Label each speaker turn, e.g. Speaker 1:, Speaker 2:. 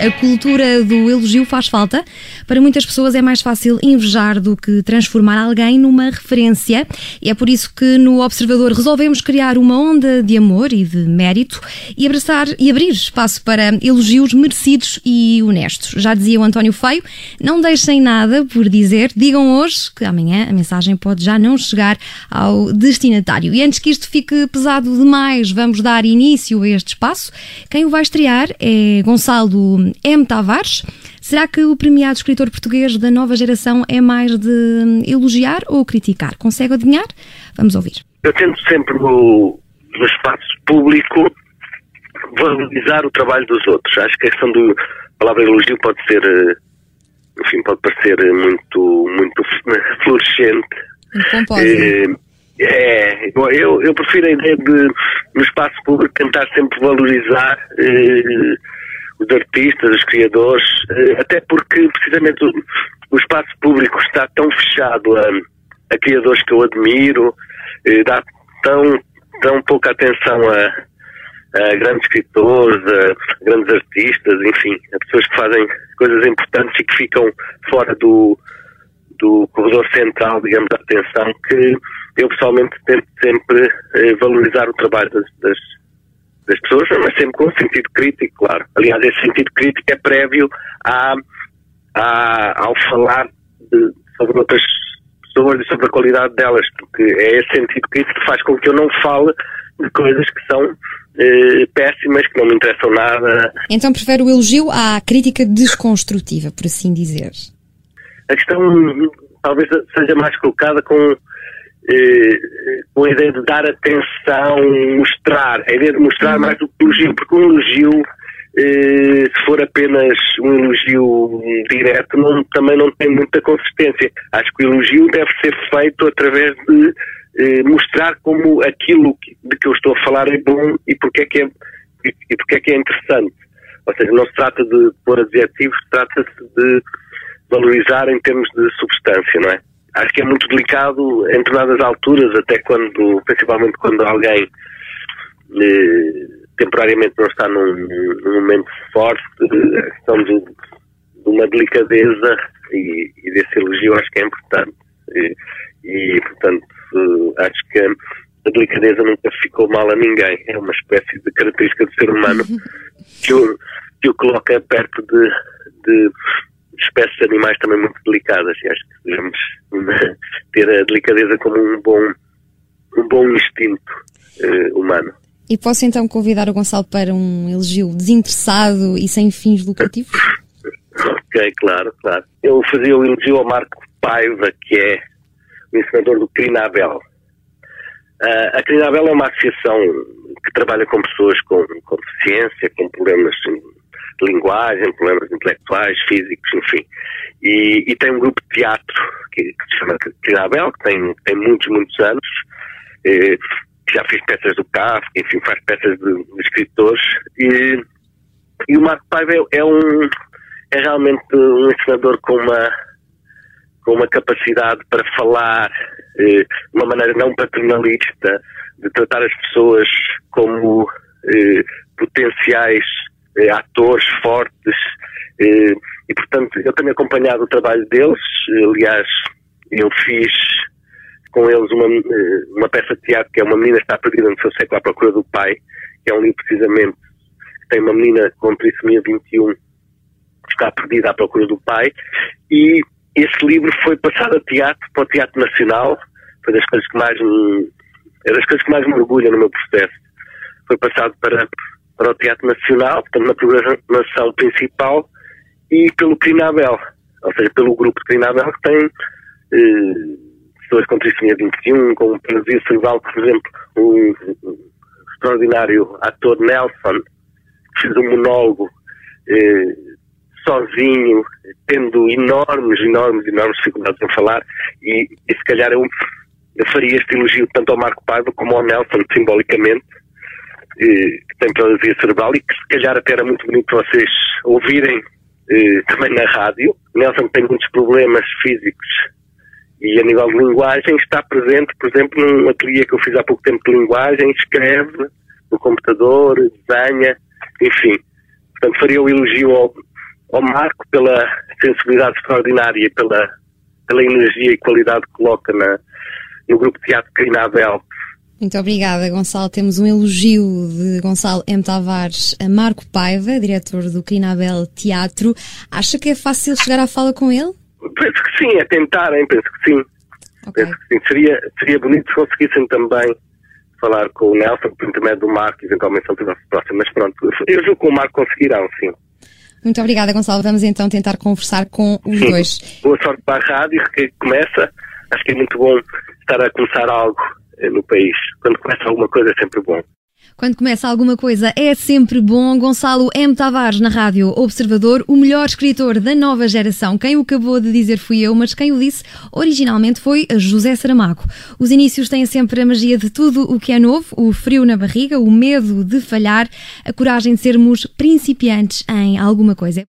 Speaker 1: A cultura do elogio faz falta. Para muitas pessoas é mais fácil invejar do que transformar alguém numa referência. E é por isso que no Observador resolvemos criar uma onda de amor e de mérito e abraçar e abrir espaço para elogios merecidos e honestos. Já dizia o António Feio, não deixem nada por dizer, digam hoje que amanhã a mensagem pode já não chegar ao destinatário. E antes que isto fique pesado demais, vamos dar início a este espaço. Quem o vai estrear é Gonçalo M. Tavares. Será que o premiado escritor português da nova geração é mais de elogiar ou criticar? Consegue adivinhar? Vamos ouvir.
Speaker 2: Eu tento sempre no, no espaço público valorizar o trabalho dos outros. Acho que a questão da palavra elogio pode ser, eh, enfim, pode parecer muito, muito fluorescente.
Speaker 1: Um
Speaker 2: é, eu, eu prefiro a ideia de, no espaço público, tentar sempre valorizar eh, os artistas, os criadores, eh, até porque precisamente o, o, espaço público está tão fechado a, a criadores que eu admiro, dá tão, tão pouca atenção a, a grandes escritores, a grandes artistas, enfim, a pessoas que fazem coisas importantes e que ficam fora do, do corredor central, digamos, da atenção, que eu pessoalmente tento sempre eh, valorizar o trabalho das, das sempre com sentido crítico, claro. Aliás, esse sentido crítico é prévio à, à, ao falar de, sobre outras pessoas e sobre a qualidade delas, porque é esse sentido crítico que faz com que eu não fale de coisas que são eh, péssimas, que não me interessam nada.
Speaker 1: Então prefere o elogio à crítica desconstrutiva, por assim dizer?
Speaker 2: A questão talvez seja mais colocada com com a ideia de dar atenção, mostrar, a ideia de mostrar uhum. mais do que elogio, porque um elogio, eh, se for apenas um elogio direto, não, também não tem muita consistência. Acho que o elogio deve ser feito através de eh, mostrar como aquilo de que eu estou a falar é bom e porque é que é, e porque é, que é interessante. Ou seja, não se trata de pôr adjetivos, trata-se de valorizar em termos de substância, não é? Acho que é muito delicado em determinadas alturas, até quando, principalmente quando alguém eh, temporariamente não está num, num momento forte, a questão de, de uma delicadeza e, e, desse elogio acho que é importante. E, e portanto, acho que a delicadeza nunca ficou mal a ninguém. É uma espécie de característica do ser humano que o, que o coloca perto de, de espécies de animais também muito delicadas e acho que devemos ter a delicadeza como um bom, um bom instinto uh, humano.
Speaker 1: E posso então convidar o Gonçalo para um elogio desinteressado e sem fins lucrativos?
Speaker 2: ok, claro, claro. Eu fazia o elogio ao Marco Paiva, que é o ensinador do Crinabel. Uh, a Crinabel é uma associação que trabalha com pessoas com, com deficiência, com problemas de linguagem, problemas intelectuais, físicos, enfim. E, e tem um grupo de teatro que, que se chama Crinabel, que tem, tem muitos, muitos anos, eh, já fez peças do Kafka, enfim, faz peças de, de escritores. E, e o Marco Paiva é, é, um, é realmente um ensinador com uma, com uma capacidade para falar eh, de uma maneira não paternalista, de tratar as pessoas como eh, potenciais eh, atores fortes, eh, e portanto eu tenho acompanhado o trabalho deles, aliás, eu fiz com eles uma, eh, uma peça de teatro que é Uma Menina Está Perdida no Seu Século à Procura do Pai, que é um livro precisamente que tem uma menina com trissomia 21 que está perdida à procura do pai, e esse livro foi passado a teatro, para o Teatro Nacional, foi das coisas que mais me, é das coisas que mais me orgulham no meu processo. Foi passado para para o Teatro Nacional, portanto na programação principal, e pelo Crinabel, ou seja, pelo grupo Crinabel que tem eh, pessoas com trissomia 21, com paralisia cerebral, por exemplo, um, um extraordinário ator Nelson, que fez um monólogo eh, sozinho, tendo enormes, enormes, enormes dificuldades em falar, e, e se calhar eu, eu faria este elogio tanto ao Marco Paiva como ao Nelson, simbolicamente, que tem paralisia cerebral e que se calhar até era muito bonito vocês ouvirem eh, também na rádio. Nelson tem muitos problemas físicos e a nível de linguagem está presente, por exemplo, num ateliê que eu fiz há pouco tempo de linguagem, escreve no computador, desenha, enfim. Portanto, faria o elogio ao, ao Marco pela sensibilidade extraordinária e pela, pela energia e qualidade que coloca na, no grupo de teatro Carina Abel.
Speaker 1: Muito obrigada, Gonçalo. Temos um elogio de Gonçalo M. Tavares a Marco Paiva, diretor do Crinabel Teatro. Acha que é fácil chegar à fala com ele?
Speaker 2: Penso que sim, é tentarem, penso que sim. Okay. Penso que sim. Seria, seria bonito se conseguissem também falar com o Nelson, por intermédio do Marco, eventualmente se ele estivesse próximo. Mas pronto, eu julgo que o Marco conseguirão, sim.
Speaker 1: Muito obrigada, Gonçalo. Vamos então tentar conversar com os sim. dois.
Speaker 2: Boa sorte para a rádio que começa. Acho que é muito bom estar a começar algo no país. Quando começa alguma coisa é sempre bom.
Speaker 1: Quando começa alguma coisa é sempre bom. Gonçalo M. Tavares, na Rádio Observador, o melhor escritor da nova geração. Quem o acabou de dizer fui eu, mas quem o disse originalmente foi José Saramago. Os inícios têm sempre a magia de tudo o que é novo, o frio na barriga, o medo de falhar, a coragem de sermos principiantes em alguma coisa.